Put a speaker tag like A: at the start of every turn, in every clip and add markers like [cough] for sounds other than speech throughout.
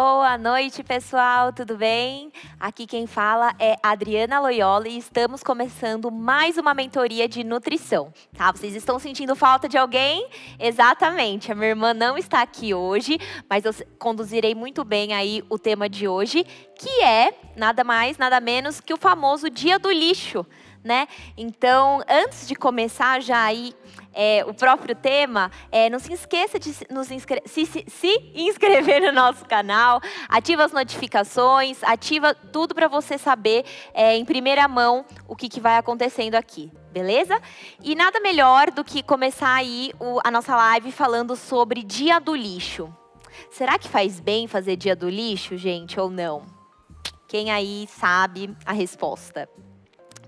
A: Boa noite, pessoal, tudo bem? Aqui quem fala é Adriana Loyola e estamos começando mais uma mentoria de nutrição, tá? Vocês estão sentindo falta de alguém? Exatamente, a minha irmã não está aqui hoje, mas eu conduzirei muito bem aí o tema de hoje, que é nada mais, nada menos que o famoso Dia do Lixo, né? Então, antes de começar já aí é, o próprio tema, é, não se esqueça de nos inscre se, se, se, inscrever no nosso canal, ativa as notificações, ativa tudo para você saber é, em primeira mão o que, que vai acontecendo aqui, beleza? E nada melhor do que começar aí o, a nossa live falando sobre dia do lixo. Será que faz bem fazer dia do lixo, gente, ou não? Quem aí sabe a resposta?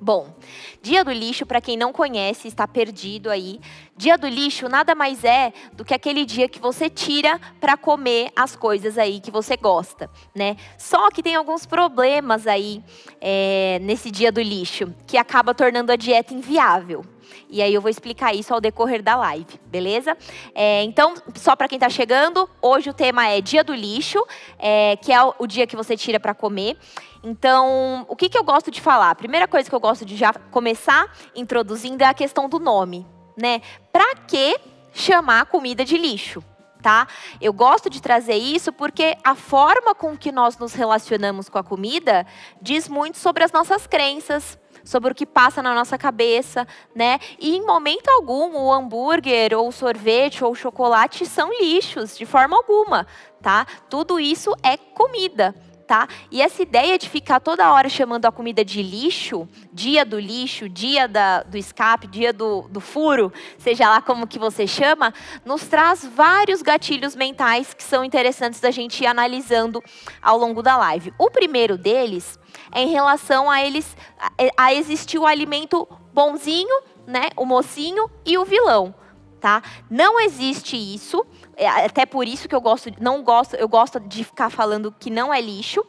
A: Bom, dia do lixo, para quem não conhece, está perdido aí. Dia do lixo nada mais é do que aquele dia que você tira para comer as coisas aí que você gosta, né? Só que tem alguns problemas aí é, nesse dia do lixo, que acaba tornando a dieta inviável. E aí eu vou explicar isso ao decorrer da live, beleza? É, então, só para quem está chegando, hoje o tema é Dia do Lixo, é, que é o, o dia que você tira para comer. Então, o que, que eu gosto de falar? A primeira coisa que eu gosto de já começar introduzindo é a questão do nome, né? Para que chamar comida de lixo? Tá? Eu gosto de trazer isso porque a forma com que nós nos relacionamos com a comida diz muito sobre as nossas crenças, sobre o que passa na nossa cabeça, né? E em momento algum o hambúrguer ou o sorvete ou o chocolate são lixos de forma alguma, tá? Tudo isso é comida tá? E essa ideia de ficar toda hora chamando a comida de lixo, dia do lixo, dia da, do escape, dia do, do furo, seja lá como que você chama, nos traz vários gatilhos mentais que são interessantes da gente ir analisando ao longo da live. O primeiro deles é em relação a eles a, a existir o alimento bonzinho, né, o mocinho e o vilão. Tá? Não existe isso. É, até por isso que eu gosto, não gosto, eu gosto de ficar falando que não é lixo.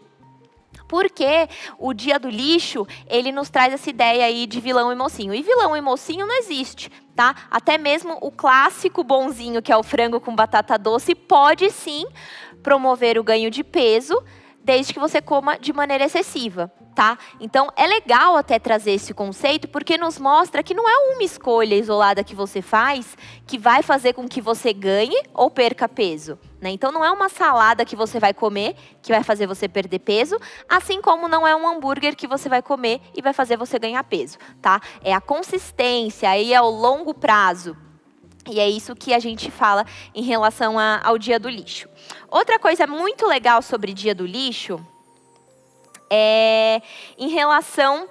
A: Porque o dia do lixo, ele nos traz essa ideia aí de vilão e mocinho. E vilão e mocinho não existe, tá? Até mesmo o clássico bonzinho, que é o frango com batata doce, pode sim promover o ganho de peso, desde que você coma de maneira excessiva, tá? Então é legal até trazer esse conceito porque nos mostra que não é uma escolha isolada que você faz que vai fazer com que você ganhe ou perca peso, né? Então não é uma salada que você vai comer que vai fazer você perder peso, assim como não é um hambúrguer que você vai comer e vai fazer você ganhar peso, tá? É a consistência, aí é o longo prazo. E é isso que a gente fala em relação a, ao dia do lixo. Outra coisa muito legal sobre dia do lixo é em relação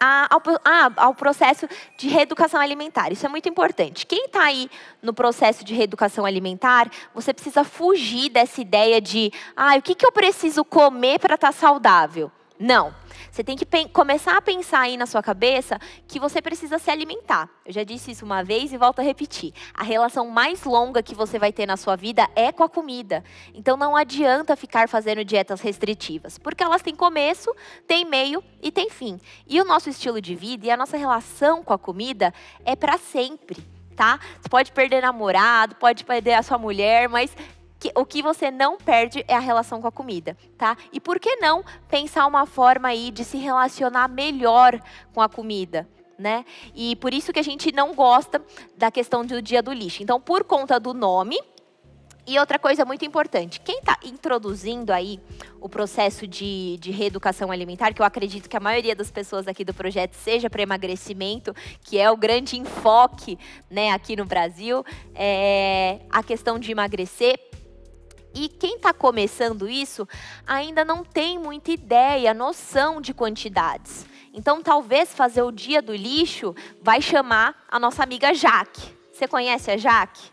A: a, ao, a, ao, processo de reeducação alimentar. Isso é muito importante. Quem está aí no processo de reeducação alimentar, você precisa fugir dessa ideia de, ah, o que, que eu preciso comer para estar tá saudável? Não. Você tem que começar a pensar aí na sua cabeça que você precisa se alimentar. Eu já disse isso uma vez e volto a repetir. A relação mais longa que você vai ter na sua vida é com a comida. Então não adianta ficar fazendo dietas restritivas, porque elas têm começo, têm meio e têm fim. E o nosso estilo de vida e a nossa relação com a comida é para sempre. Tá? Você pode perder namorado, pode perder a sua mulher, mas que, o que você não perde é a relação com a comida, tá? E por que não pensar uma forma aí de se relacionar melhor com a comida? Né? E por isso que a gente não gosta da questão do dia do lixo. Então, por conta do nome, e outra coisa muito importante, quem está introduzindo aí o processo de, de, reeducação alimentar, que eu acredito que a maioria das pessoas aqui do projeto seja para emagrecimento, que é o grande enfoque né, aqui no Brasil, é a questão de emagrecer, e quem está começando isso ainda não tem muita ideia, noção de quantidades. Então, talvez fazer o dia do lixo vai chamar a nossa amiga Jaque. Você conhece a Jaque?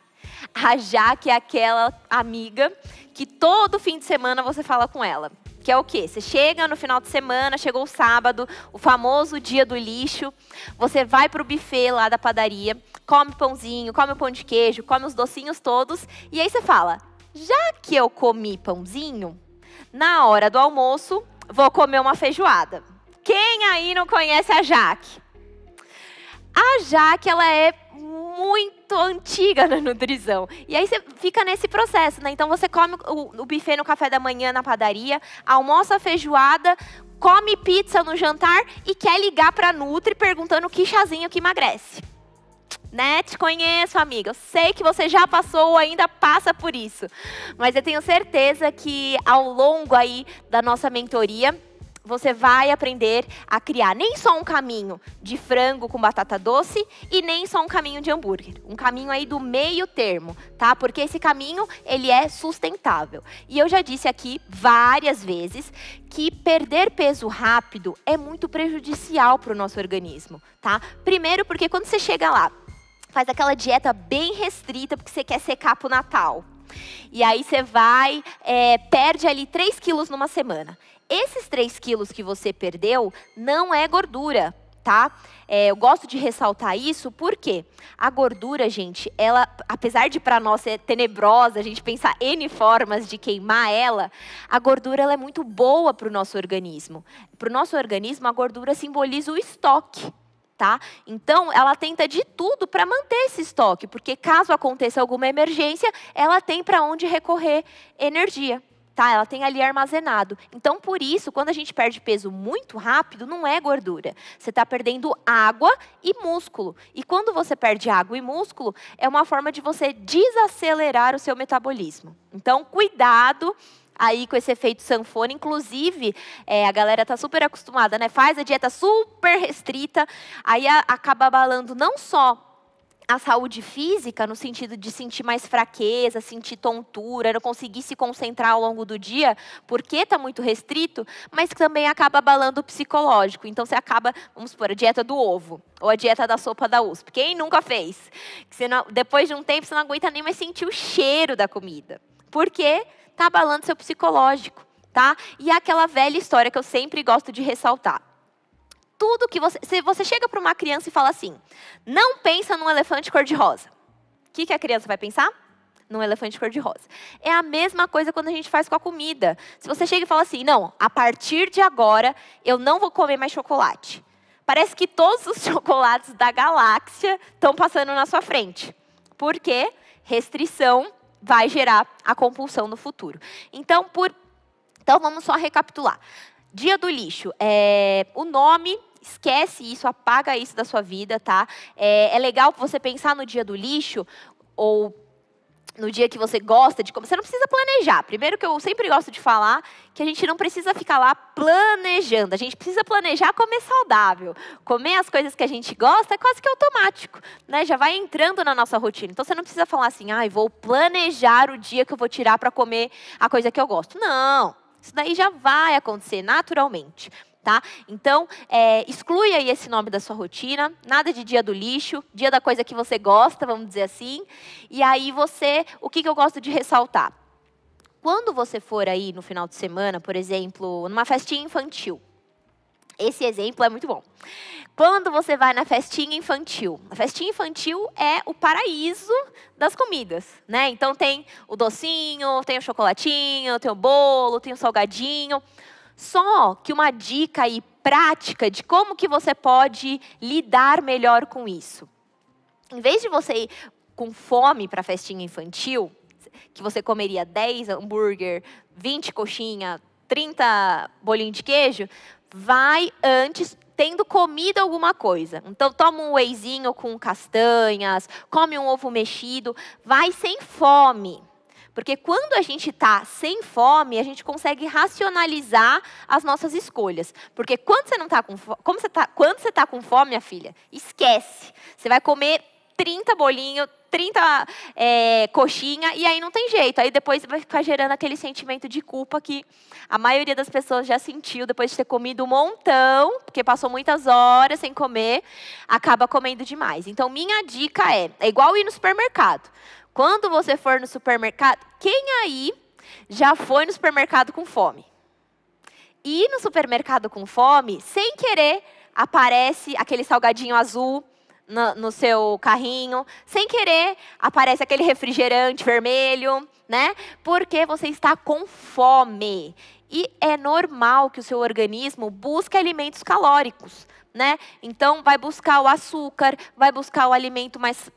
A: A Jaque é aquela amiga que todo fim de semana você fala com ela. Que é o quê? Você chega no final de semana, chegou o sábado, o famoso dia do lixo. Você vai para o buffet lá da padaria, come pãozinho, come o pão de queijo, come os docinhos todos. E aí você fala: já que eu comi pãozinho, na hora do almoço, vou comer uma feijoada. Quem aí não conhece a Jaque? A Jaque, ela é muito antiga na nutrição. E aí você fica nesse processo, né? Então você come o, buffet no café da manhã na padaria, almoça feijoada, come pizza no jantar e quer ligar para Nutri perguntando que chazinho que emagrece. Né? Te conheço, amiga. Eu sei que você já passou ou ainda passa por isso. Mas eu tenho certeza que ao longo aí da nossa mentoria, você vai aprender a criar nem só um caminho de frango com batata doce e nem só um caminho de hambúrguer. Um caminho aí do meio termo, tá? Porque esse caminho, ele é sustentável. E eu já disse aqui várias vezes que perder peso rápido é muito prejudicial para o nosso organismo, tá? Primeiro porque quando você chega lá, faz aquela dieta bem restrita porque você quer secar para o Natal. E aí você vai, é, perde ali 3 quilos numa semana. Esses 3 quilos que você perdeu não é gordura, tá? É, eu gosto de ressaltar isso porque a gordura, gente, ela, apesar de para nós ser tenebrosa, a gente pensar N formas de queimar ela, a gordura ela é muito boa para o nosso organismo. Para o nosso organismo, a gordura simboliza o estoque. Tá? Então, ela tenta de tudo para manter esse estoque, porque caso aconteça alguma emergência, ela tem para onde recorrer energia tá? Ela tem ali armazenado. Então, por isso, quando a gente perde peso muito rápido, não é gordura. Você está perdendo água e músculo. E quando você perde água e músculo, é uma forma de você desacelerar o seu metabolismo. Então, cuidado aí com esse efeito sanfona. Inclusive, é, a galera está super acostumada, né? Faz a dieta super restrita, aí a, acaba abalando não só a saúde física, no sentido de sentir mais fraqueza, sentir tontura, não conseguir se concentrar ao longo do dia, porque está muito restrito, mas também acaba abalando o psicológico. Então você acaba, vamos supor, a dieta do ovo, ou a dieta da sopa da USP. Quem nunca fez? Não, depois de um tempo você não aguenta nem mais sentir o cheiro da comida. Porque está abalando seu psicológico. Tá? E é aquela velha história que eu sempre gosto de ressaltar tudo que você. Se você chega para uma criança e fala assim, não pensa num elefante cor-de-rosa. O que, que a criança vai pensar? Num elefante cor-de-rosa. É a mesma coisa quando a gente faz com a comida. Se você chega e fala assim, não, a partir de agora eu não vou comer mais chocolate. Parece que todos os [laughs] chocolates da galáxia estão passando na sua frente. Por quê? Restrição vai gerar a compulsão no futuro. Então, por... então vamos só recapitular. Dia do lixo. É, o nome esquece isso, apaga isso da sua vida, tá? É, é, legal você pensar no dia do lixo ou no dia que você gosta de comer. Você não precisa planejar. Primeiro que eu sempre gosto de falar que a gente não precisa ficar lá planejando. A gente precisa planejar comer saudável. Comer as coisas que a gente gosta é quase que automático, né? Já vai entrando na nossa rotina. Então você não precisa falar assim: "Ai, ah, vou planejar o dia que eu vou tirar para comer a coisa que eu gosto". Não. Isso daí já vai acontecer naturalmente. Tá? Então, é, exclui aí esse nome da sua rotina, nada de dia do lixo, dia da coisa que você gosta, vamos dizer assim. E aí você, o que, que eu gosto de ressaltar? Quando você for aí no final de semana, por exemplo, numa festinha infantil, esse exemplo é muito bom. Quando você vai na festinha infantil, a festinha infantil é o paraíso das comidas, né? Então tem o docinho, tem o chocolatinho, tem o bolo, tem o salgadinho. Só que uma dica aí prática de como que você pode lidar melhor com isso. Em vez de você ir com fome para a festinha infantil, que você comeria 10 hambúrguer, 20 coxinha, 30 bolinho de queijo, vai antes tendo comido alguma coisa. Então toma um wheyzinho com castanhas, come um ovo mexido, vai sem fome. Porque quando a gente está sem fome, a gente consegue racionalizar as nossas escolhas. Porque quando você não está com fome, como você tá, quando você está com fome, minha filha, esquece. Você vai comer 30 bolinhos, 30 é, coxinha, e aí não tem jeito. Aí depois vai ficar gerando aquele sentimento de culpa que a maioria das pessoas já sentiu depois de ter comido um montão, porque passou muitas horas sem comer, acaba comendo demais. Então, minha dica é: é igual ir no supermercado. Quando você for no supermercado, quem aí já foi no supermercado com fome? Ir no supermercado com fome, sem querer, aparece aquele salgadinho azul no, no, seu carrinho, sem querer aparece aquele refrigerante vermelho, né? Porque você está com fome. E é normal que o seu organismo busque alimentos calóricos né? Então vai buscar o açúcar, vai buscar o alimento mais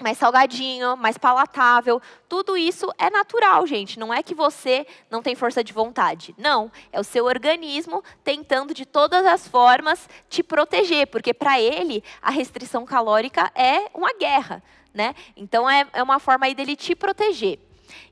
A: mais salgadinho, mais palatável. Tudo isso é natural, gente. Não é que você não tem força de vontade. Não, é o seu organismo tentando de todas as formas te proteger, porque para ele a restrição calórica é uma guerra, né? Então é, é uma forma aí dele te proteger.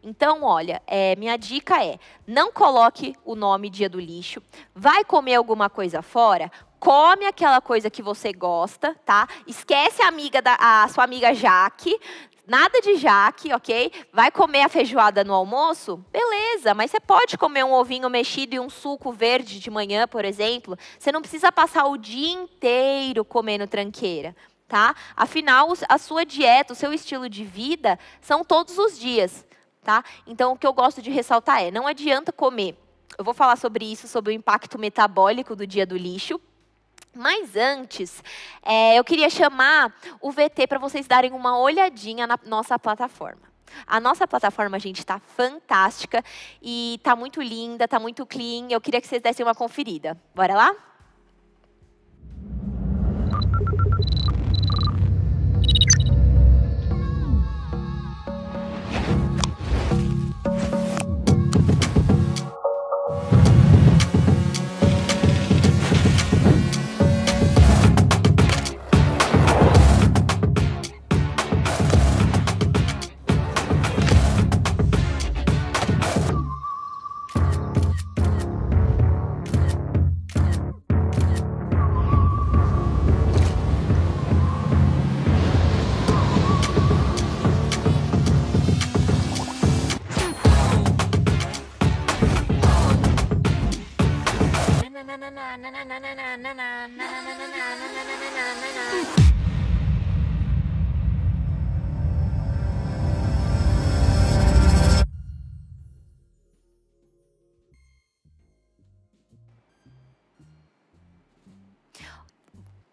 A: Então, olha, é, minha dica é: não coloque o nome dia do lixo. Vai comer alguma coisa fora? Come aquela coisa que você gosta, tá? Esquece a amiga da a sua amiga Jaque, Nada de jaque, ok? Vai comer a feijoada no almoço? Beleza, mas você pode comer um ovinho mexido e um suco verde de manhã, por exemplo. Você não precisa passar o dia inteiro comendo tranqueira, tá? Afinal, a sua dieta, o seu estilo de vida são todos os dias tá? Então, o que eu gosto de ressaltar é, não adianta comer. Eu vou falar sobre isso, sobre o impacto metabólico do dia do lixo. Mas antes, é, eu queria chamar o VT para vocês darem uma olhadinha na nossa plataforma. A nossa plataforma, gente, está fantástica e está muito linda, está muito clean. Eu queria que vocês dessem uma conferida. Bora lá?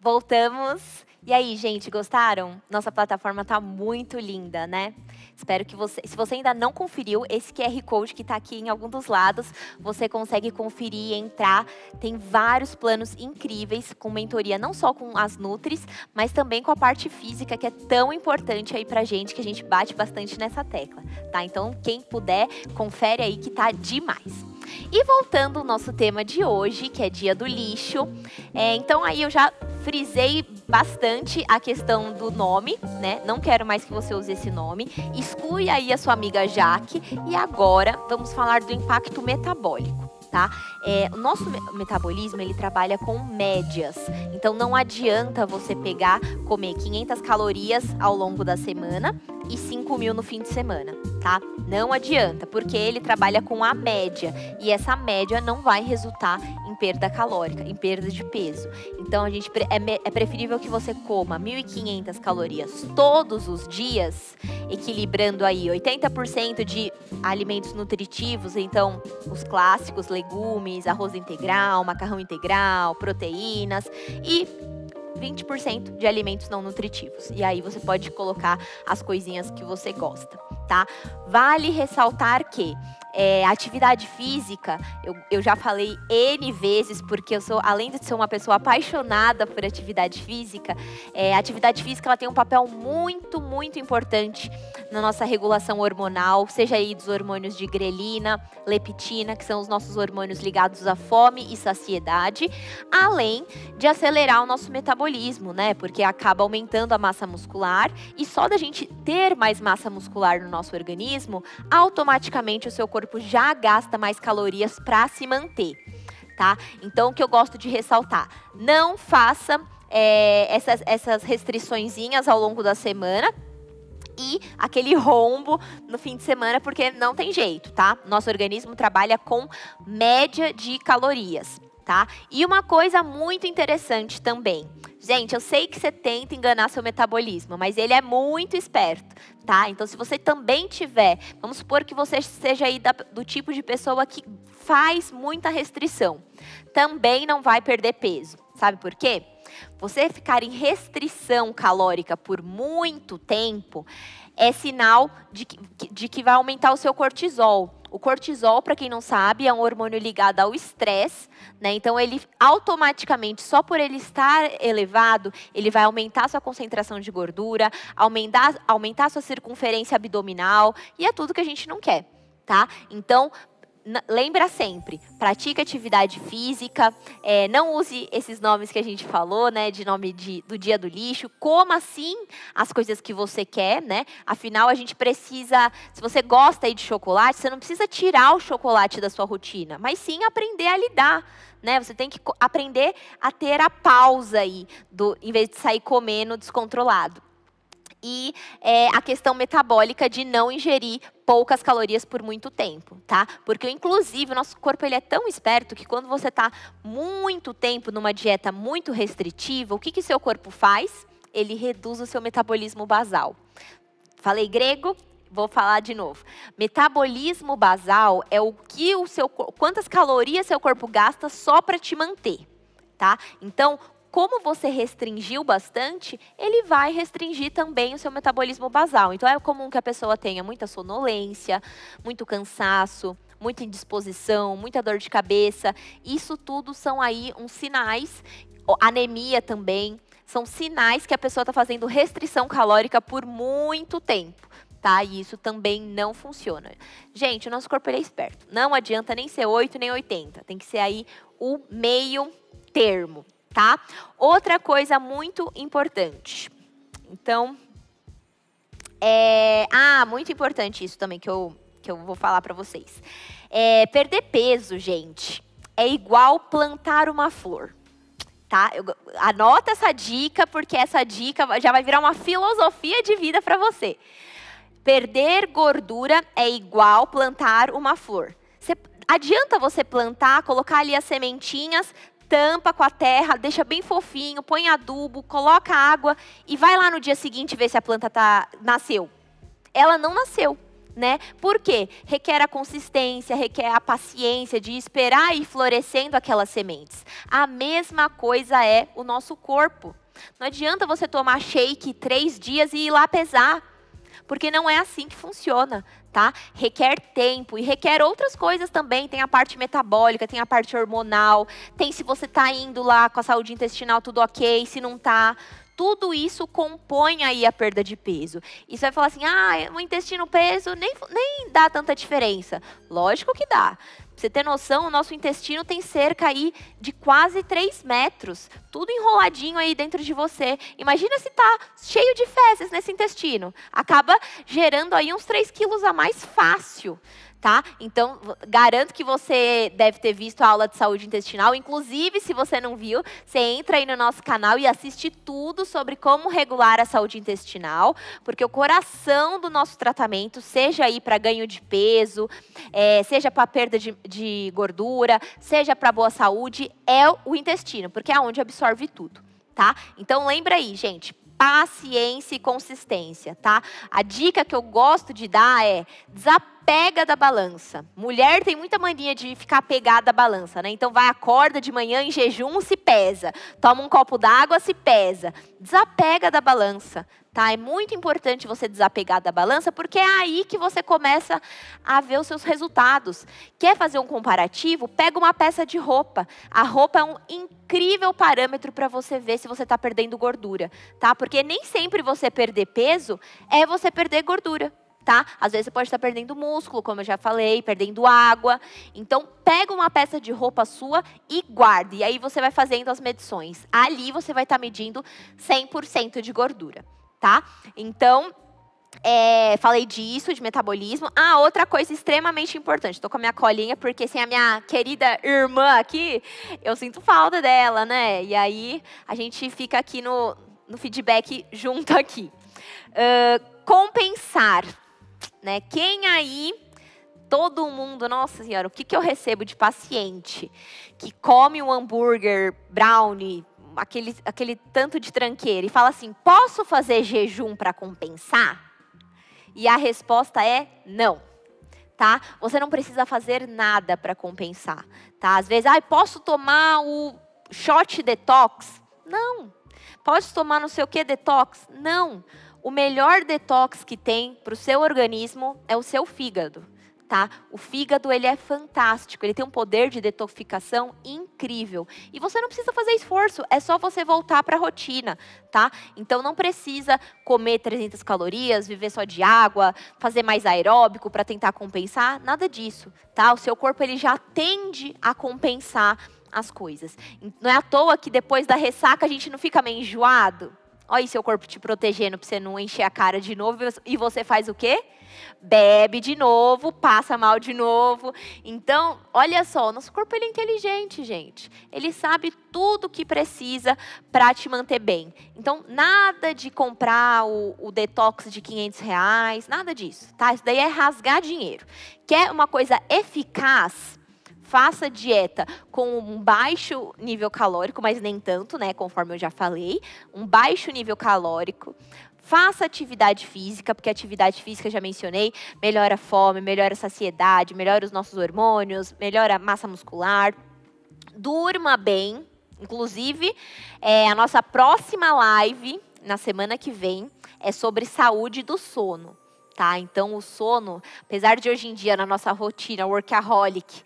A: Voltamos. E aí, gente, gostaram? Nossa plataforma está muito linda, né? Espero que você, se você ainda não conferiu, esse QR Code que está aqui em algum dos lados, você consegue conferir, entrar. Tem vários planos incríveis com mentoria, não só com as Nutris, mas também com a parte física, que é tão importante aí pra gente, que a gente bate bastante nessa tecla, tá? Então, quem puder, confere aí que tá demais. E voltando ao nosso tema de hoje, que é dia do lixo, é, então aí eu já frisei bastante a questão do nome, né? Não quero mais que você use esse nome. Exclui aí a sua amiga Jaque. E agora vamos falar do impacto metabólico. Tá? É, o nosso metabolismo ele trabalha com médias, então não adianta você pegar, comer 500 calorias ao longo da semana e 5 mil no fim de semana, tá? Não adianta, porque ele trabalha com a média e essa média não vai resultar em perda calórica, em perda de peso. Então a gente é, é preferível que você coma 1.500 calorias todos os dias, equilibrando aí 80% de alimentos nutritivos, então os clássicos legumes, arroz integral, macarrão integral, proteínas e 20% de alimentos não nutritivos. E aí você pode colocar as coisinhas que você gosta, tá? Vale ressaltar que é, atividade física, eu, eu já falei N vezes, porque eu sou, além de ser uma pessoa apaixonada por atividade física, é, atividade física ela tem um papel muito, muito importante na nossa regulação hormonal, seja aí dos hormônios de grelina, leptina, que são os nossos hormônios ligados à fome e saciedade, além de acelerar o nosso metabolismo, né? Porque acaba aumentando a massa muscular e só da gente ter mais massa muscular no nosso organismo, automaticamente o seu corpo já gasta mais calorias para se manter, tá? Então, o que eu gosto de ressaltar, não faça é, essas, essas restriçõezinhas ao longo da semana, e aquele rombo no fim de semana, porque não tem jeito, tá? Nosso organismo trabalha com média de calorias, tá? E uma coisa muito interessante também. Gente, eu sei que você tenta enganar seu metabolismo, mas ele é muito esperto, tá? Então, se você também tiver, vamos supor que você seja aí da, do tipo de pessoa que faz muita restrição, também não vai perder peso. Sabe por quê? Você ficar em restrição calórica por muito tempo é sinal de que, de que vai aumentar o seu cortisol. O cortisol, para quem não sabe, é um hormônio ligado ao estresse, né? Então ele automaticamente, só por ele estar elevado, ele vai aumentar sua concentração de gordura, aumentar, aumentar sua circunferência abdominal, e é tudo que a gente não quer. Tá? Então, lembra sempre, pratique atividade física, é, não use esses nomes que a gente falou, né, de nome de, do dia do lixo, coma sim as coisas que você quer, né, afinal a gente precisa, se você gosta aí de chocolate, você não precisa tirar o chocolate da sua rotina, mas sim aprender a lidar, né, você tem que aprender a ter a pausa aí, do, em vez de sair comendo descontrolado. E é, a questão metabólica de não ingerir poucas calorias por muito tempo, tá? Porque, inclusive, o nosso corpo ele é tão esperto que quando você está muito tempo numa dieta muito restritiva, o que, que seu corpo faz? Ele reduz o seu metabolismo basal. Falei grego? Vou falar de novo. Metabolismo basal é o que o seu quantas calorias seu corpo gasta só para te manter, tá? Então, como você restringiu bastante, ele vai restringir também o seu metabolismo basal. Então é comum que a pessoa tenha muita sonolência, muito cansaço, muita indisposição, muita dor de cabeça. Isso tudo são aí uns sinais, anemia também, são sinais que a pessoa está fazendo restrição calórica por muito tempo. Tá? E isso também não funciona. Gente, o nosso corpo é esperto. Não adianta nem ser 8 nem 80. Tem que ser aí o meio termo tá? Outra coisa muito importante. Então, é... ah, muito importante isso também que eu, que eu vou falar para vocês. É, perder peso, gente, é igual plantar uma flor. Tá? Eu, anota essa dica, porque essa dica já vai virar uma filosofia de vida para você. Perder gordura é igual plantar uma flor. Adianta você plantar, colocar ali as sementinhas, tampa com a terra, deixa bem fofinho, põe adubo, coloca água e vai lá no dia seguinte ver se a planta tá, nasceu. Ela não nasceu. Né? Por quê? Requer a consistência, requer a paciência de esperar ir florescendo aquelas sementes. A mesma coisa é o nosso corpo. Não adianta você tomar shake três dias e ir lá pesar porque não é assim que funciona, tá? Requer tempo e requer outras coisas também. Tem a parte metabólica, tem a parte hormonal, tem se você está indo lá com a saúde intestinal tudo ok, se não está tudo isso compõe aí a perda de peso. E você vai falar assim, ah, o intestino peso nem, nem dá tanta diferença. Lógico que dá você ter noção, o nosso intestino tem cerca aí de quase 3 metros, tudo enroladinho aí dentro de você. Imagina se está cheio de fezes nesse intestino. Acaba gerando aí uns 3 quilos a mais fácil tá? Então, garanto que você deve ter visto a aula de saúde intestinal. Inclusive, se você não viu, você entra aí no nosso canal e assiste tudo sobre como regular a saúde intestinal, porque o coração do nosso tratamento, seja aí para ganho de peso, é, seja para perda de, de gordura, seja para boa saúde, é o intestino, porque é onde absorve tudo. Tá? Então lembra aí, gente, paciência e consistência, tá? A dica que eu gosto de dar é desapega da balança. Mulher tem muita mania de ficar pegada à balança, né? Então vai acorda de manhã em jejum, se pesa. Toma um copo d'água, se pesa. Desapega da balança, tá? É muito importante você desapegar da balança, porque é aí que você começa a ver os seus resultados. Quer fazer um comparativo? Pega uma peça de roupa. A roupa é um incrível parâmetro para você ver se você está perdendo gordura, tá? Porque nem sempre você perder peso é você perder gordura. Tá? Às vezes você pode estar perdendo músculo, como eu já falei, perdendo água. Então, pega uma peça de roupa sua e guarde. E aí você vai fazendo as medições. Ali você vai estar medindo 100% de gordura tá? Então, é, falei disso, de metabolismo. Ah, outra coisa extremamente importante. Estou com a minha colinha, porque sem a minha querida irmã aqui, eu sinto falta dela, né? E aí, a gente fica aqui no, no feedback junto aqui. Uh, compensar. Né? Quem aí todo mundo, nossa senhora, o que, que eu recebo de paciente que come um hambúrguer, brownie, aquele, aquele tanto de tranqueira e fala assim: posso fazer jejum para compensar? E a resposta é não. Tá? Você não precisa fazer nada para compensar, tá? Às vezes, ah, posso tomar o shot detox? Não. Pode tomar não sei o que detox? Não. O melhor detox que tem para o seu organismo é o seu fígado tá? O fígado ele é fantástico, ele tem um poder de detoxificação incrível. E você não precisa fazer esforço, é só você voltar para a rotina, tá? Então não precisa comer 300 calorias, viver só de água, fazer mais aeróbico para tentar compensar, nada disso, tá? O seu corpo ele já tende a compensar as coisas. Não é à toa que depois da ressaca a gente não fica meio enjoado. Olha aí seu corpo te protegendo para você não encher a cara de novo e você faz o quê? bebe de novo, passa mal de novo. Então, olha só, nosso corpo ele é inteligente, gente. Ele sabe tudo o que precisa para te manter bem. Então, nada de comprar o, o, detox de 500 reais, nada disso, tá? Isso daí é rasgar dinheiro. Quer uma coisa eficaz? Faça dieta com um baixo nível calórico, mas nem tanto, né? Conforme eu já falei. Um baixo nível calórico Faça atividade física, porque atividade física, já mencionei, melhora a fome, melhora a saciedade, melhora os nossos hormônios, melhora a massa muscular. Durma bem. Inclusive, é, a nossa próxima live, na semana que vem, é sobre saúde do sono. Tá? Então, o sono, apesar de hoje em dia, na nossa rotina workaholic,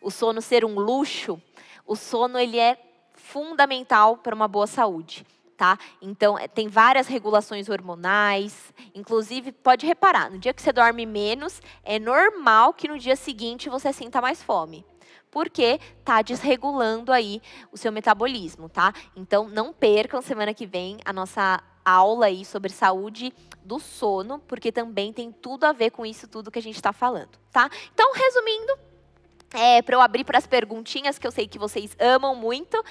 A: o sono ser um luxo, o sono ele é fundamental para uma boa saúde tá? Então, é, tem várias regulações hormonais, inclusive, pode reparar, no dia que você dorme menos, é normal que no dia seguinte você sinta mais fome. Porque tá desregulando aí o seu metabolismo, tá? Então, não percam semana que vem a nossa aula aí sobre saúde do sono, porque também tem tudo a ver com isso tudo que a gente está falando, tá? Então, resumindo, é, para eu abrir para as perguntinhas que eu sei que vocês amam muito,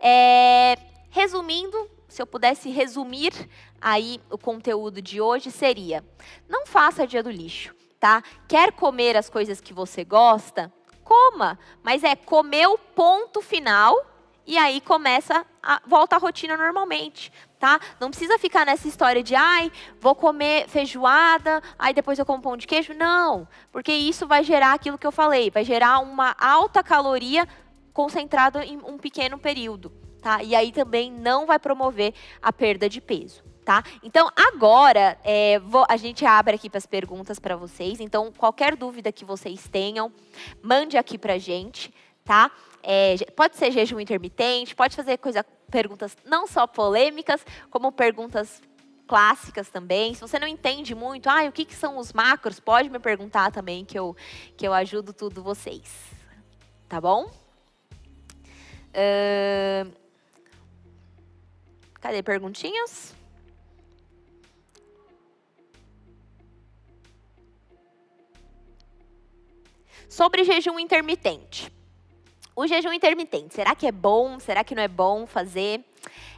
A: é, resumindo, se eu pudesse resumir aí o conteúdo de hoje, seria: não faça dia do lixo, tá? Quer comer as coisas que você gosta? Coma, mas é comer o ponto final e aí começa a volta à rotina normalmente, tá? Não precisa ficar nessa história de ai, vou comer feijoada, aí depois eu como pão de queijo, não, porque isso vai gerar aquilo que eu falei, vai gerar uma alta caloria concentrada em um pequeno período tá? E aí também não vai promover a perda de peso. Tá? Então, agora, é, vou, a gente abre aqui para as perguntas para vocês. Então, qualquer dúvida que vocês tenham, mande aqui para gente, tá? É, pode ser jejum intermitente, pode fazer coisa, perguntas não só polêmicas, como perguntas clássicas também. Se você não entende muito, ah, o que, que são os macros, pode me perguntar também, que eu, que eu ajudo tudo vocês. Tá bom? Uh, Cadê perguntinhas? Sobre jejum intermitente. O jejum intermitente, será que é bom? Será que não é bom fazer?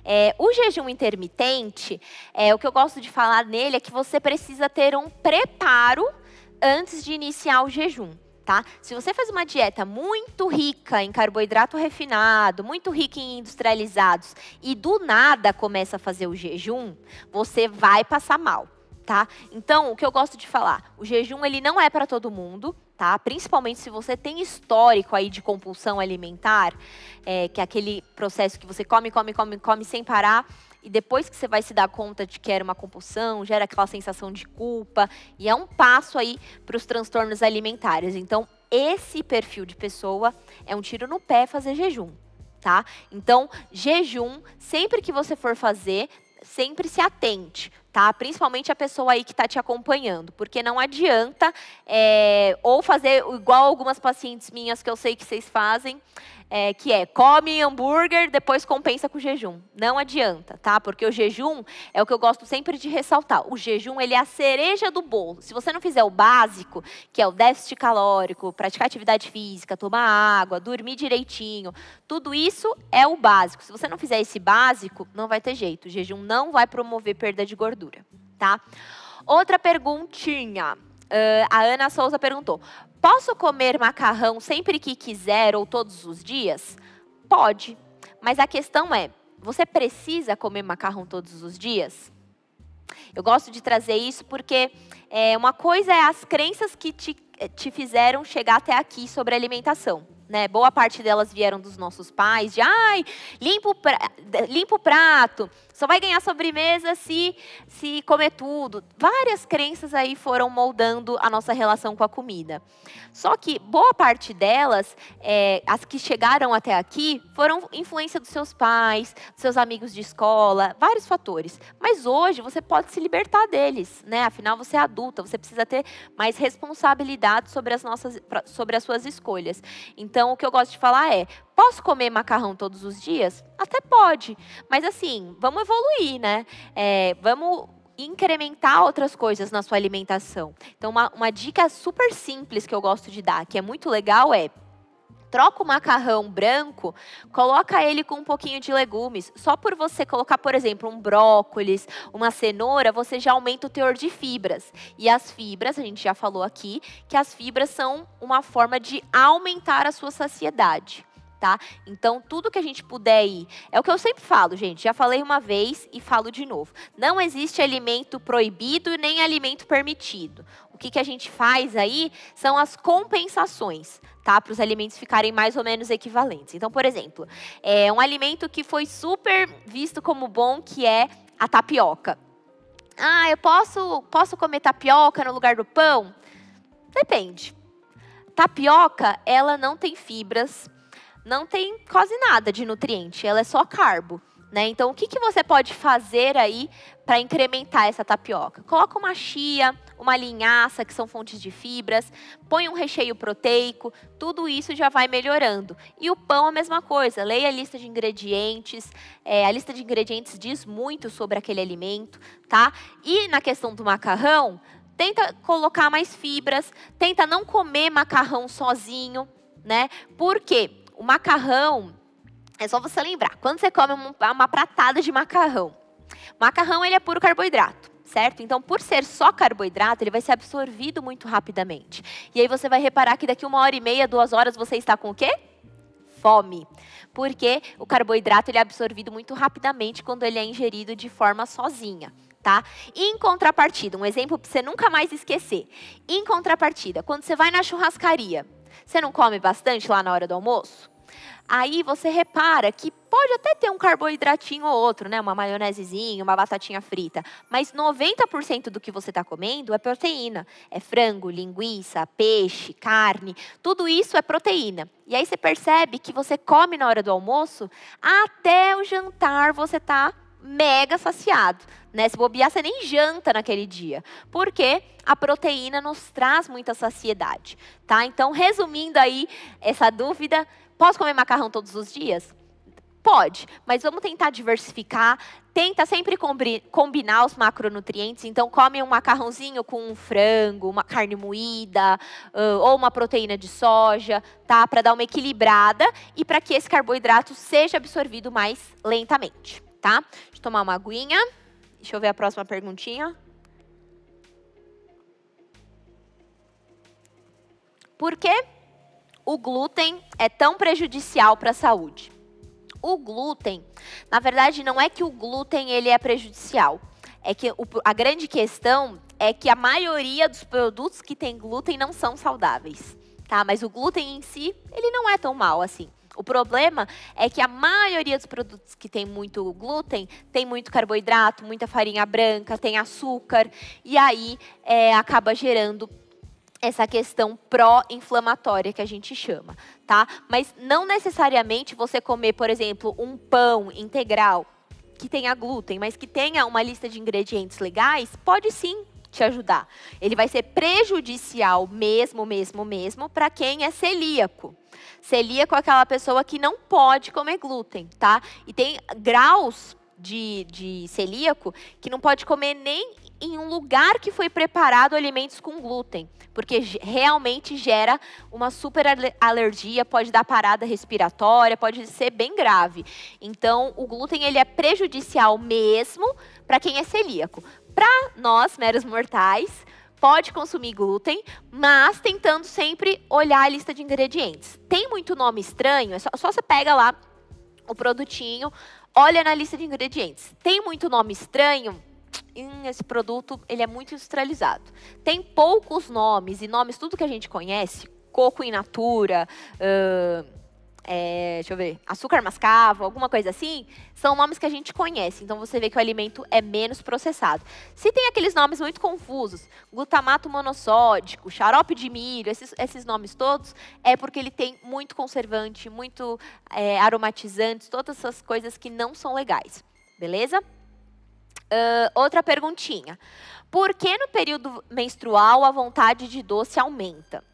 A: É, o jejum intermitente, é, o que eu gosto de falar nele é que você precisa ter um preparo antes de iniciar o jejum tá? Se você faz uma dieta muito rica em carboidrato refinado, muito rica em industrializados e do nada começa a fazer o jejum, você vai passar mal, tá? Então, o que eu gosto de falar, o jejum ele não é para todo mundo, tá? Principalmente se você tem histórico aí de compulsão alimentar, é, que é aquele processo que você come, come, come, come sem parar e depois que você vai se dar conta de que era uma compulsão, gera aquela sensação de culpa, e é um passo aí para os transtornos alimentares. Então, esse perfil de pessoa é um tiro no pé fazer jejum, tá? Então, jejum, sempre que você for fazer, sempre se atente, tá? Principalmente a pessoa aí que está te acompanhando, porque não adianta é, ou fazer igual algumas pacientes minhas que eu sei que vocês fazem, é, que é come hambúrguer, depois compensa com jejum. Não adianta, tá? Porque o jejum é o que eu gosto sempre de ressaltar. O jejum, ele é a cereja do bolo. Se você não fizer o básico, que é o déficit calórico, praticar atividade física, tomar água, dormir direitinho, tudo isso é o básico. Se você não fizer esse básico, não vai ter jeito. O jejum não vai promover perda de gordura, tá? Outra perguntinha. Uh, a Ana Souza perguntou: Posso comer macarrão sempre que quiser ou todos os dias? Pode. Mas a questão é: você precisa comer macarrão todos os dias? Eu gosto de trazer isso porque é, uma coisa é as crenças que te, eh, te fizeram chegar até aqui sobre alimentação. Né? Boa parte delas vieram dos nossos pais, de ai, limpa o, pra, limpa o prato, Só vai ganhar sobremesa se se comer tudo. Várias crenças aí foram moldando a nossa relação com a comida. Só que boa parte delas, é, as que chegaram até aqui, foram influência dos seus pais, dos seus amigos de escola, vários fatores. Mas hoje você pode se libertar deles, né? Afinal, você é adulta, você precisa ter mais responsabilidade sobre as nossas, sobre as suas escolhas. Então, o que eu gosto de falar é: Posso comer macarrão todos os dias? Até pode. Mas assim, vamos evoluir, né? É, vamos incrementar outras coisas na sua alimentação. Então, uma, uma dica super simples que eu gosto de dar, que é muito legal, é troca o macarrão branco, coloca ele com um pouquinho de legumes. Só por você colocar, por exemplo, um brócolis, uma cenoura, você já aumenta o teor de fibras. E as fibras, a gente já falou aqui, que as fibras são uma forma de aumentar a sua saciedade tá? Então, tudo que a gente puder ir. É o que eu sempre falo, gente. Já falei uma vez e falo de novo. Não existe alimento proibido nem alimento permitido. O que, que a gente faz aí são as compensações, tá? Para os alimentos ficarem mais ou menos equivalentes. Então, por exemplo, é um alimento que foi super visto como bom, que é a tapioca. Ah, eu posso, posso comer tapioca no lugar do pão? Depende. Tapioca, ela não tem fibras, não tem quase nada de nutriente, ela é só carbo. Né? Então, o que, que você pode fazer aí para incrementar essa tapioca? Coloca uma chia, uma linhaça, que são fontes de fibras, põe um recheio proteico, tudo isso já vai melhorando. E o pão, a mesma coisa, leia a lista de ingredientes, é, a lista de ingredientes diz muito sobre aquele alimento, tá? E na questão do macarrão, tenta colocar mais fibras, tenta não comer macarrão sozinho, né? Por quê? O macarrão, é só você lembrar, quando você come uma pratada de macarrão, macarrão ele é puro carboidrato certo? Então, por ser só carboidrato, ele vai ser absorvido muito rapidamente. E aí você vai reparar que daqui uma hora e meia, duas horas, você está com o quê? Fome. Porque o carboidrato ele é absorvido muito rapidamente quando ele é ingerido de forma sozinha. Tá? Em contrapartida, um exemplo para você nunca mais esquecer. Em contrapartida, quando você vai na churrascaria, você não come bastante lá na hora do almoço? Aí você repara que pode até ter um carboidratinho ou outro, né? Uma maionesezinha, uma batatinha frita. Mas 90% do que você está comendo é proteína. É frango, linguiça, peixe, carne. Tudo isso é proteína. E aí você percebe que você come na hora do almoço, até o jantar você está mega saciado. Né? Se bobear, você nem janta naquele dia. Porque a proteína nos traz muita saciedade. Tá? Então, resumindo aí essa dúvida, posso comer macarrão todos os dias? Pode, mas vamos tentar diversificar. Tenta sempre combinar os macronutrientes. Então, come um macarrãozinho com um frango, uma carne moída, ou uma proteína de soja, tá? Para dar uma equilibrada e para que esse carboidrato seja absorvido mais lentamente tá? Deixa eu tomar uma aguinha. Deixa eu ver a próxima perguntinha. Por que o glúten é tão prejudicial para a saúde? O glúten, na verdade, não é que o glúten ele é prejudicial. É que o, a grande questão é que a maioria dos produtos que tem glúten não são saudáveis, tá? Mas o glúten em si, ele não é tão mal assim. O problema é que a maioria dos produtos que tem muito glúten tem muito carboidrato, muita farinha branca, tem açúcar, e aí é, acaba gerando essa questão pró-inflamatória que a gente chama, tá? Mas não necessariamente você comer, por exemplo, um pão integral que tenha glúten, mas que tenha uma lista de ingredientes legais, pode sim te ajudar. Ele vai ser prejudicial mesmo, mesmo, mesmo para quem é celíaco. Celíaco é aquela pessoa que não pode comer glúten, tá? E tem graus de, de celíaco que não pode comer nem em um lugar que foi preparado alimentos com glúten, porque realmente gera uma super alergia, pode dar parada respiratória, pode ser bem grave. Então, o glúten ele é prejudicial mesmo para quem é celíaco. Para nós, meros mortais, pode consumir glúten, mas tentando sempre olhar a lista de ingredientes. Tem muito nome estranho, é só, só você pega lá o produtinho, olha na lista de ingredientes. Tem muito nome estranho, esse produto ele é muito industrializado. Tem poucos nomes, e nomes tudo que a gente conhece, coco in natura, uh, é, deixa eu ver, açúcar mascavo, alguma coisa assim, são nomes que a gente conhece. Então você vê que o alimento é menos processado. Se tem aqueles nomes muito confusos, glutamato monossódico, xarope de milho, esses, esses nomes todos, é porque ele tem muito conservante, muito é, aromatizantes, todas essas coisas que não são legais. Beleza? Uh, outra perguntinha. Por que no período menstrual a vontade de doce aumenta?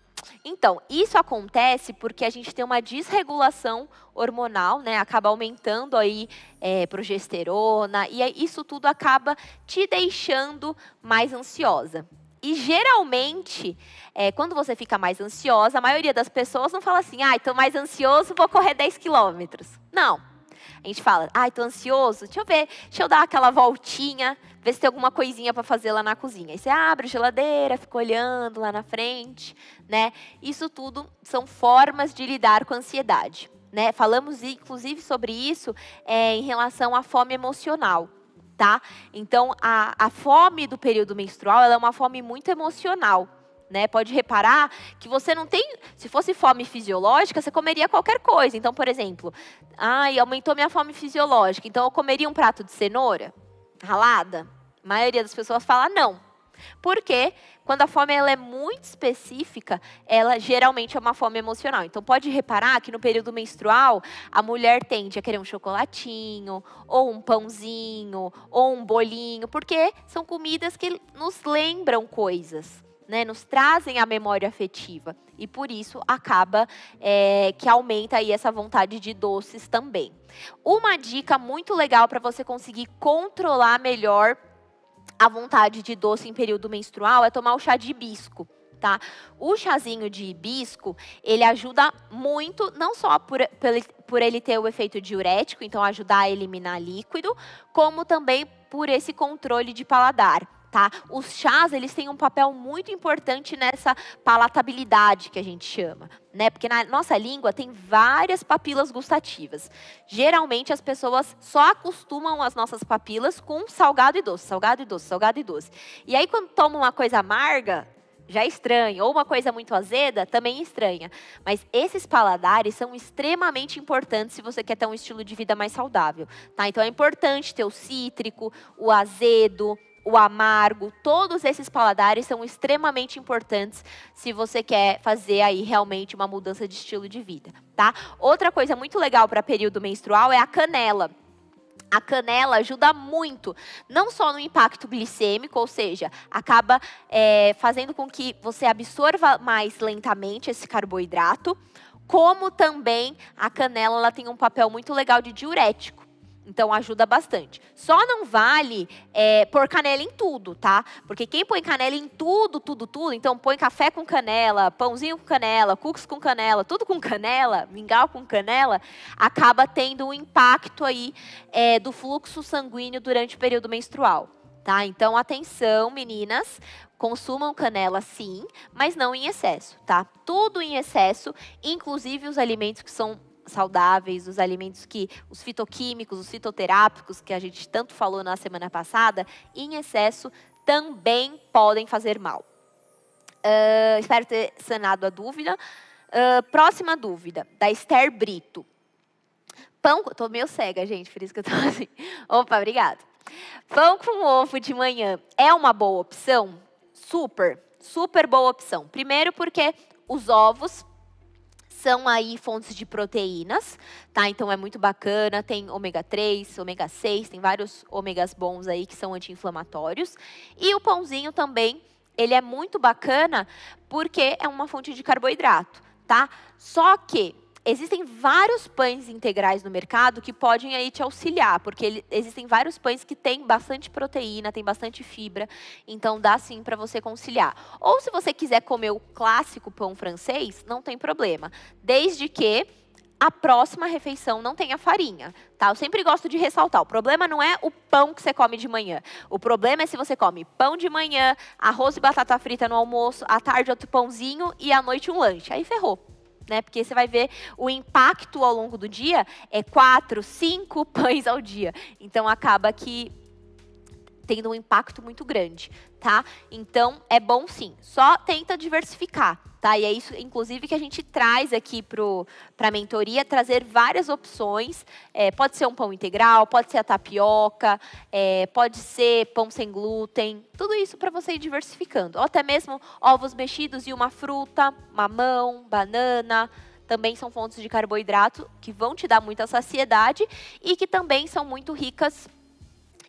A: Então, isso acontece porque a gente tem uma desregulação hormonal, né? Acaba aumentando aí é, progesterona e isso tudo acaba te deixando mais ansiosa. E geralmente, é, quando você fica mais ansiosa, a maioria das pessoas não fala assim, ah, estou mais ansioso, vou correr 10 quilômetros. Não. A gente fala, ai, tô ansioso, deixa eu ver, deixa eu dar aquela voltinha, ver se tem alguma coisinha para fazer lá na cozinha. Aí você abre a geladeira, fica olhando lá na frente, né? Isso tudo são formas de lidar com a ansiedade. Né? Falamos inclusive sobre isso é, em relação à fome emocional. Tá? Então, a, a fome do período menstrual é uma fome muito emocional. Né? Pode reparar que você não tem. Se fosse fome fisiológica, você comeria qualquer coisa. Então, por exemplo, ai, aumentou minha fome fisiológica, então eu comeria um prato de cenoura ralada? A maioria das pessoas fala não. Porque quando a fome ela é muito específica, ela geralmente é uma fome emocional. Então pode reparar que no período menstrual a mulher tende a querer um chocolatinho, ou um pãozinho, ou um bolinho, porque são comidas que nos lembram coisas né, nos trazem a memória afetiva. E por isso acaba é, que aumenta aí essa vontade de doces também. Uma dica muito legal para você conseguir controlar melhor a vontade de doce em período menstrual é tomar o chá de hibisco. Tá? O chazinho de hibisco, ele ajuda muito, não só por, por ele ter o efeito diurético, então ajudar a eliminar líquido, como também por esse controle de paladar tá? Os chás, eles têm um papel muito importante nessa palatabilidade que a gente chama, né? Porque na nossa língua tem várias papilas gustativas. Geralmente as pessoas só acostumam as nossas papilas com salgado e doce, salgado e doce, salgado e doce. E aí quando toma uma coisa amarga, já é estranha, ou uma coisa muito azeda, também estranha. Mas esses paladares são extremamente importantes se você quer ter um estilo de vida mais saudável, tá? Então é importante ter o cítrico, o azedo, o amargo, todos esses paladares são extremamente importantes se você quer fazer aí realmente uma mudança de estilo de vida, tá? Outra coisa muito legal para período menstrual é a canela. A canela ajuda muito, não só no impacto glicêmico, ou seja, acaba é, fazendo com que você absorva mais lentamente esse carboidrato, como também a canela ela tem um papel muito legal de diurético. Então ajuda bastante. Só não vale é, pôr canela em tudo, tá? Porque quem põe canela em tudo, tudo, tudo, então põe café com canela, pãozinho com canela, cookies com canela, tudo com canela, mingau com canela, acaba tendo um impacto aí é, do fluxo sanguíneo durante o período menstrual. Tá? Então, atenção, meninas, consumam canela sim, mas não em excesso, tá? Tudo em excesso, inclusive os alimentos que são saudáveis, os alimentos que, os fitoquímicos, os fitoterápicos, que a gente tanto falou na semana passada, em excesso também podem fazer mal. Uh, espero ter sanado a dúvida. Uh, próxima dúvida, da Esther Brito. Pão, tô meio cega, gente, por isso que eu tô [laughs] assim. Opa, obrigada. Pão com ovo de manhã é uma boa opção? Super, super boa opção. Primeiro porque os ovos são aí fontes de proteínas, tá? Então é muito bacana, tem ômega 3, ômega 6, tem vários ômegas bons aí que são anti-inflamatórios. E o pãozinho também, ele é muito bacana porque é uma fonte de carboidrato, tá? Só que existem vários pães integrais no mercado que podem aí te auxiliar, porque ele, existem vários pães que têm bastante proteína, tem bastante fibra, então dá sim para você conciliar. Ou se você quiser comer o clássico pão francês, não tem problema, desde que a próxima refeição não tenha farinha, tá? Eu sempre gosto de ressaltar, o problema não é o pão que você come de manhã. O problema é se você come pão de manhã, arroz e batata frita no almoço, à tarde outro pãozinho e à noite um lanche. Aí ferrou né? Porque você vai ver o impacto ao longo do dia é quatro, cinco [laughs] pães ao dia. Então acaba que tendo um impacto muito grande, tá? Então é bom sim. Só tenta diversificar, tá? E é isso, inclusive, que a gente traz aqui para a mentoria, trazer várias opções. É, pode ser um pão integral, pode ser a tapioca, é, pode ser pão sem glúten, tudo isso para você ir diversificando. Ou até mesmo ovos mexidos e uma fruta, mamão, banana, também são fontes de carboidrato que vão te dar muita saciedade e que também são muito ricas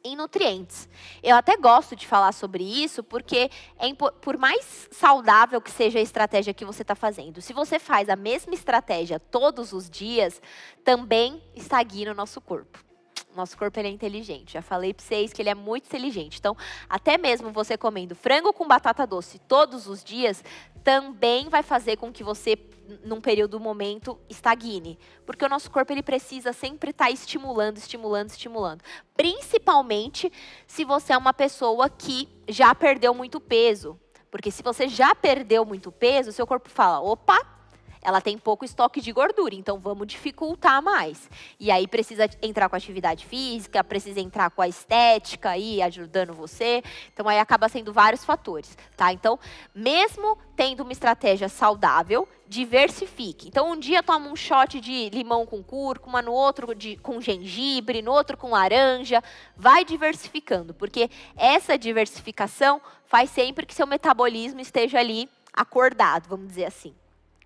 A: em nutrientes. Eu até gosto de falar sobre isso porque é, por mais saudável que seja a estratégia que você está fazendo, se você faz a mesma estratégia todos os dias, também estagna o nosso corpo. Nosso corpo é inteligente. Já falei para vocês que ele é muito inteligente. Então, até mesmo você comendo frango com batata doce todos os dias, também vai fazer com que você, num período do momento, estagne. Porque o nosso corpo ele precisa sempre estar tá estimulando, estimulando, estimulando. Principalmente se você é uma pessoa que já perdeu muito peso. Porque se você já perdeu muito peso, seu corpo fala: opa, ela tem pouco estoque de gordura, então vamos dificultar mais. E aí precisa entrar com a atividade física, precisa entrar com a estética aí ajudando você. Então aí acaba sendo vários fatores, tá? Então, mesmo tendo uma estratégia saudável, diversifique. Então, um dia toma um shot de limão com cúrcuma, no outro de, com gengibre, no outro com laranja. Vai diversificando, porque essa diversificação faz sempre que seu metabolismo esteja ali acordado, vamos dizer assim,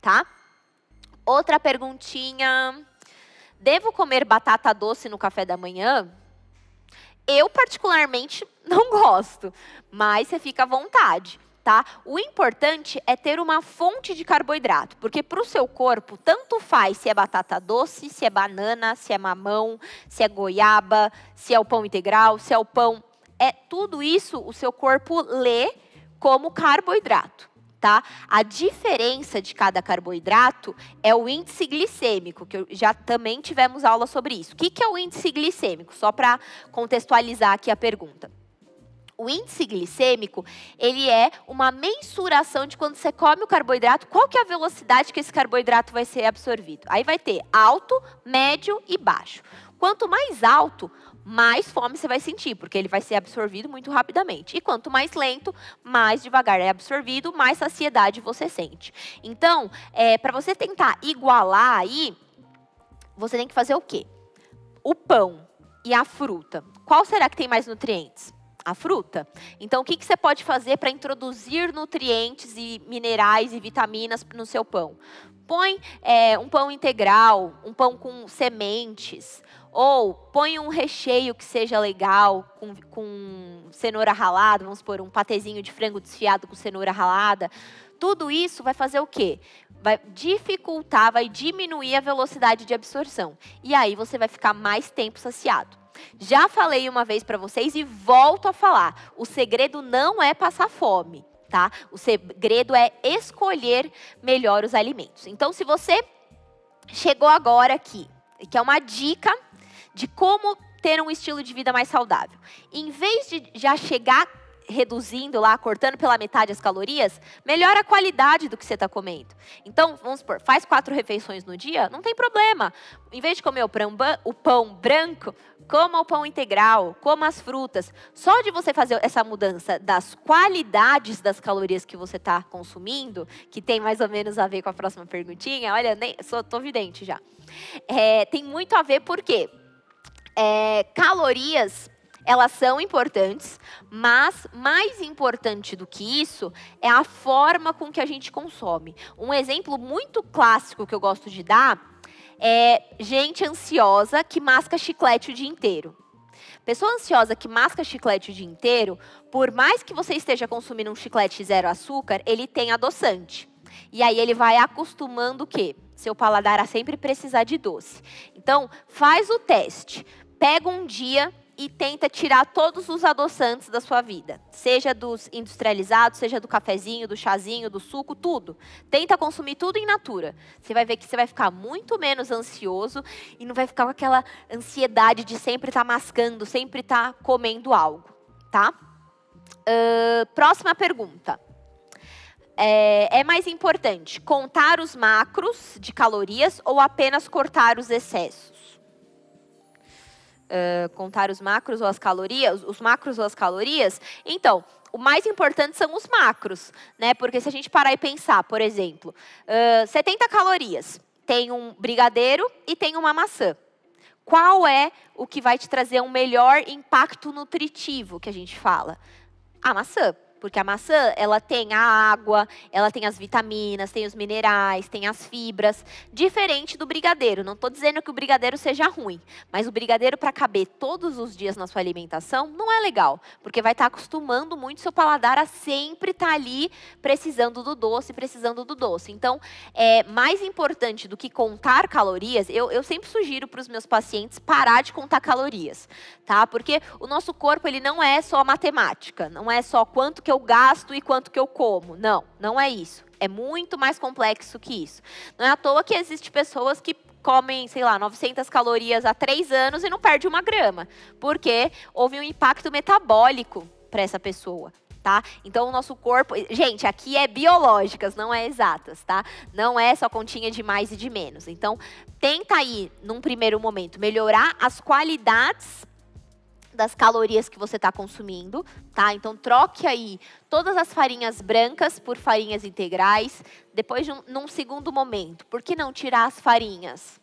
A: tá? Outra perguntinha. Devo comer batata doce no café da manhã? Eu, particularmente, [laughs] não gosto, mas você fica à vontade. Tá? O importante é ter uma fonte de carboidrato, porque para o seu corpo, tanto faz se é batata doce, se é banana, se é mamão, se é goiaba, se é o pão integral, se é o pão. É tudo isso o seu corpo lê como carboidrato tá? A diferença de cada carboidrato é o índice glicêmico, que já também tivemos aula sobre isso. O que, que é o índice glicêmico? Só para contextualizar aqui a pergunta. O índice glicêmico, ele é uma mensuração de quando você come o carboidrato, qual que é a velocidade que esse carboidrato vai ser absorvido. Aí vai ter alto, médio e baixo. Quanto mais alto, mais fome você vai sentir, porque ele vai ser absorvido muito rapidamente. E quanto mais lento, mais devagar é absorvido, mais saciedade você sente. Então, é, para você tentar igualar aí, você tem que fazer o quê? O pão e a fruta. Qual será que tem mais nutrientes? a fruta. Então, o que, que você pode fazer para introduzir nutrientes e minerais e vitaminas no seu pão? Põe é, um pão integral, um pão com sementes, ou põe um recheio que seja legal, com, com cenoura ralada, vamos supor, um patezinho de frango desfiado com cenoura ralada. Tudo isso vai fazer o quê? Vai dificultar, vai diminuir a velocidade de absorção. E aí você vai ficar mais tempo saciado. Já falei uma vez para vocês e volto a falar. O segredo não é passar fome, tá? O segredo é escolher melhor os alimentos. Então, se você chegou agora aqui, que é uma dica de como ter um estilo de vida mais saudável. Em vez de já chegar reduzindo lá, cortando pela metade as calorias, melhora a qualidade do que você está comendo. Então, vamos supor, faz quatro refeições no dia, não tem problema. Em vez de comer o pão, branco, coma o pão integral, coma as frutas. Só de você fazer essa mudança das qualidades das calorias que você está consumindo, que tem mais ou menos a ver com a próxima perguntinha, olha, nem, sou, tô vidente já. É, tem muito a ver por quê? É, calorias elas são importantes, mas mais importante do que isso é a forma com que a gente consome. Um exemplo muito clássico que eu gosto de dar é gente ansiosa que masca chiclete o dia inteiro. Pessoa ansiosa que masca chiclete o dia inteiro, por mais que você esteja consumindo um chiclete zero açúcar, ele tem adoçante. E aí ele vai acostumando o quê? Seu paladar a sempre precisar de doce. Então, faz o teste pega um dia e tenta tirar todos os adoçantes da sua vida, seja dos industrializados, seja do cafezinho, do chazinho, do suco, tudo. Tenta consumir tudo em natura. Você vai ver que você vai ficar muito menos ansioso e não vai ficar com aquela ansiedade de sempre estar tá mascando, sempre estar tá comendo algo, tá? Uh, próxima pergunta. É, é mais importante contar os macros de calorias ou apenas cortar os excessos? Contar os macros ou as calorias, os macros ou as calorias. Então, o mais importante são os macros, né? Porque se a gente parar e pensar, por exemplo, uh, 70 calorias, tem um brigadeiro e tem uma maçã. Qual é o que vai te trazer um melhor impacto nutritivo que a gente fala? A maçã. Porque a maçã, ela tem a água, ela tem as vitaminas, tem os minerais, tem as fibras, diferente do brigadeiro. Não estou dizendo que o brigadeiro seja ruim, mas o brigadeiro para caber todos os dias na sua alimentação não é legal, porque vai estar tá acostumando muito seu paladar a sempre estar tá ali precisando do doce, precisando do doce. Então, é mais importante do que contar calorias, eu, eu sempre sugiro para os meus pacientes parar de contar calorias, tá? Porque o nosso corpo ele não é só matemática, não é só quanto que eu gasto e quanto que eu como. Não, não é isso. É muito mais complexo que isso. Não é à toa que existem pessoas que comem, sei lá, 900 calorias há três anos e não perde uma grama, porque houve um impacto metabólico para essa pessoa. Tá? Então o nosso corpo, gente, aqui é biológicas, não é exatas, tá? Não é só continha de mais e de menos. Então, tenta aí, num primeiro momento, melhorar as qualidades das calorias que você está consumindo, tá? Então troque aí todas as farinhas brancas por farinhas integrais. Depois, de um, num segundo momento, por que não tirar as farinhas?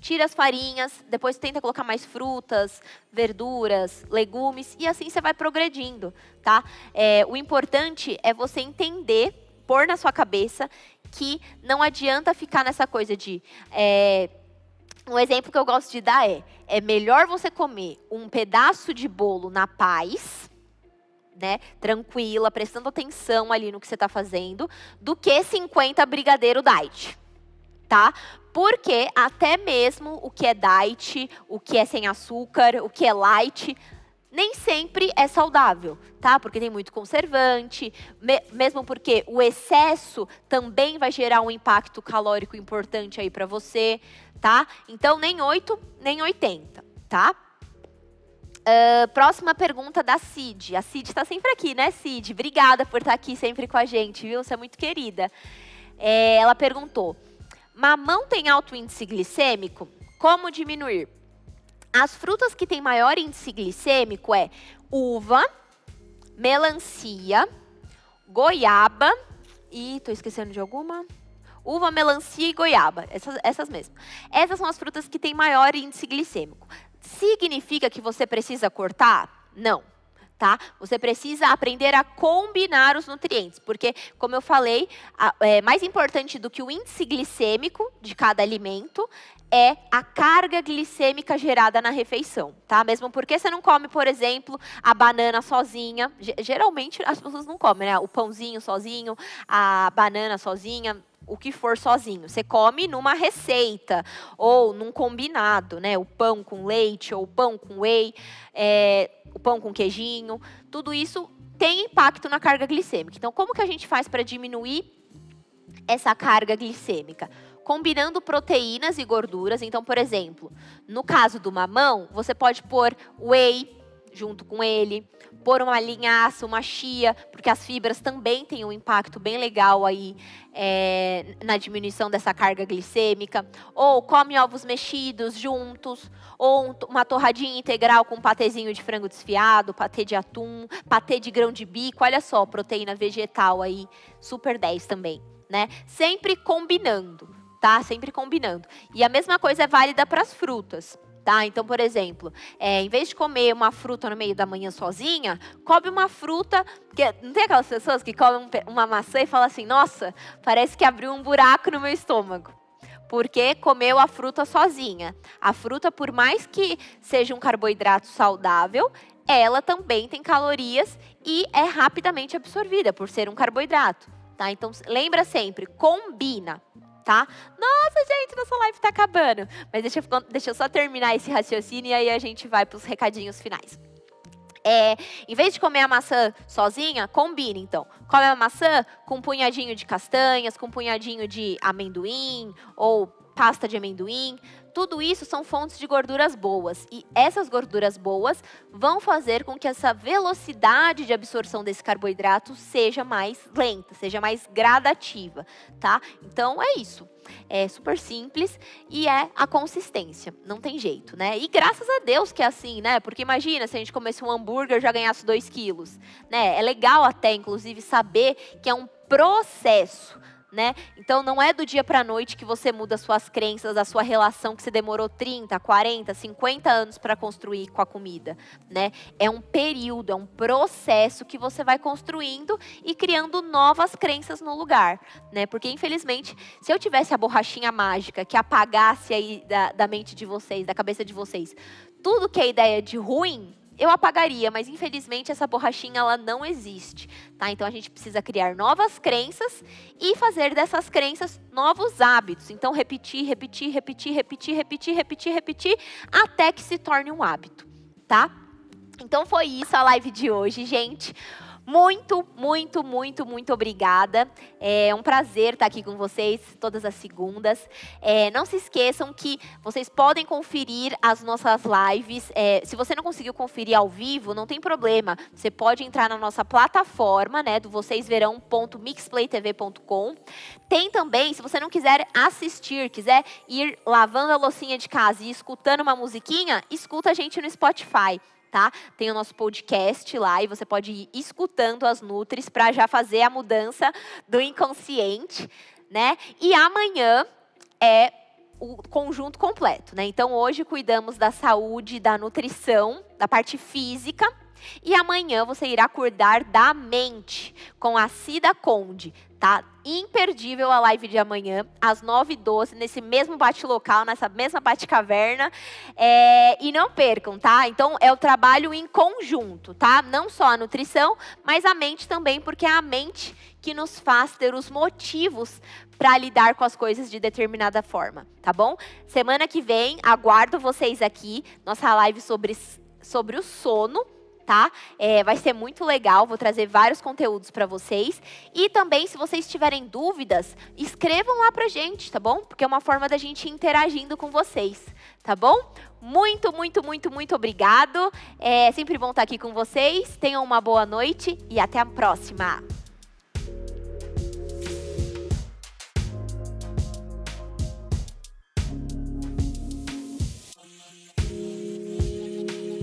A: Tira as farinhas, depois tenta colocar mais frutas, verduras, legumes e assim você vai progredindo, tá? É, o importante é você entender, pôr na sua cabeça que não adianta ficar nessa coisa de é, um exemplo que eu gosto de dar é: é melhor você comer um pedaço de bolo na paz, né, tranquila, prestando atenção ali no que você está fazendo, do que 50 brigadeiro diet, tá? Porque até mesmo o que é diet, o que é sem açúcar, o que é light, nem sempre é saudável, tá? Porque tem muito conservante, me, mesmo porque o excesso também vai gerar um impacto calórico importante aí para você, tá? Então, nem 8, nem 80, tá? Uh, próxima pergunta da Cid. A Cid está sempre aqui, né, Cid? Obrigada por estar tá aqui sempre com a gente, viu? Você é muito querida. É, ela perguntou: mamão tem alto índice glicêmico? Como diminuir? As frutas que têm maior índice glicêmico é uva, melancia, goiaba e tô esquecendo de alguma? Uva, melancia e goiaba, essas, essas mesmas. Essas são as frutas que têm maior índice glicêmico. Significa que você precisa cortar? Não tá? Você precisa aprender a combinar os nutrientes, porque, como eu falei, a, é, mais importante do que o índice glicêmico de cada alimento é a carga glicêmica gerada na refeição, tá? Mesmo porque você não come, por exemplo, a banana sozinha. Geralmente as pessoas não comem, né? O pãozinho sozinho, a banana sozinha, o que for sozinho. Você come numa receita ou num combinado, né? O pão com leite ou o pão com whey. É, o pão com queijinho, tudo isso tem impacto na carga glicêmica. Então, como que a gente faz para diminuir essa carga glicêmica? Combinando proteínas e gorduras. Então, por exemplo, no caso do mamão, você pode pôr whey junto com ele, pôr uma linhaça, uma chia, porque as fibras também têm um impacto bem legal aí é, na diminuição dessa carga glicêmica. Ou come ovos mexidos juntos, ou uma torradinha integral com um patezinho de frango desfiado, patê de atum, patê de grão de bico, olha só, proteína vegetal aí, super 10 também, né? Sempre combinando, tá? Sempre combinando. E a mesma coisa é válida para as frutas. Tá? Então, por exemplo, é, em vez de comer uma fruta no meio da manhã sozinha, come uma fruta. Que, não tem aquelas pessoas que comem uma maçã e falam assim: nossa, parece que abriu um buraco no meu estômago. Porque comeu a fruta sozinha. A fruta, por mais que seja um carboidrato saudável, ela também tem calorias e é rapidamente absorvida por ser um carboidrato. Tá? Então, lembra sempre, combina tá? Nossa, gente, nossa live tá acabando. Mas deixa eu, deixa eu só terminar esse raciocínio e aí a gente vai para os recadinhos finais. É, em vez de comer a maçã sozinha, combine então. Come a maçã com um punhadinho de castanhas, com um punhadinho de amendoim ou pasta de amendoim. Tudo isso são fontes de gorduras boas. E essas gorduras boas vão fazer com que essa velocidade de absorção desse carboidrato seja mais lenta, seja mais gradativa, tá? Então é isso. É super simples e é a consistência. Não tem jeito, né? E graças a Deus que é assim, né? Porque imagina se a gente comesse um hambúrguer já ganhasse 2 quilos, né? É legal até, inclusive, saber que é um processo né? Então não é do dia para a noite que você muda suas crenças, a sua relação que você demorou 30, 40, 50 anos para construir com a comida, né? É um período, é um processo que você vai construindo e criando novas crenças no lugar, né? Porque infelizmente, se eu tivesse a borrachinha mágica que apagasse aí da, da mente de vocês, da cabeça de vocês, tudo que é ideia de ruim, eu apagaria, mas infelizmente essa borrachinha ela não existe, tá? Então a gente precisa criar novas crenças e fazer dessas crenças novos hábitos. Então repetir, repetir, repetir, repetir, repetir, repetir, repetir, até que se torne um hábito, tá? Então foi isso a live de hoje, gente. Muito, muito, muito, muito obrigada. É um prazer estar aqui com vocês todas as segundas. É, não se esqueçam que vocês podem conferir as nossas lives. É, se você não conseguiu conferir ao vivo, não tem problema. Você pode entrar na nossa plataforma, né, do vocêsverão.mixplaytv.com. Tem também, se você não quiser assistir, quiser ir lavando a loucinha de casa e escutando uma musiquinha, escuta a gente no Spotify tá? Tem o nosso podcast lá e você pode ir escutando as Nutris para já fazer a mudança do inconsciente, né? E amanhã é o conjunto completo, né? Então hoje cuidamos da saúde, da nutrição, da parte física. E amanhã você irá cuidar da mente com a Cida Conde, tá? Imperdível a live de amanhã, às 9h12, nesse mesmo bate-local, nessa mesma bate-caverna. É, e não percam, tá? Então, é o trabalho em conjunto, tá? Não só a nutrição, mas a mente também, porque é a mente que nos faz ter os motivos para lidar com as coisas de determinada forma, tá bom? Semana que vem, aguardo vocês aqui, nossa live sobre, sobre o sono tá? É, vai ser muito legal, vou trazer vários conteúdos para vocês. E também, se vocês tiverem dúvidas, escrevam lá pra gente, tá bom? Porque é uma forma da gente interagindo com vocês, tá bom? Muito, muito, muito, muito obrigado. É sempre bom estar aqui com vocês. Tenham uma boa noite e até a próxima.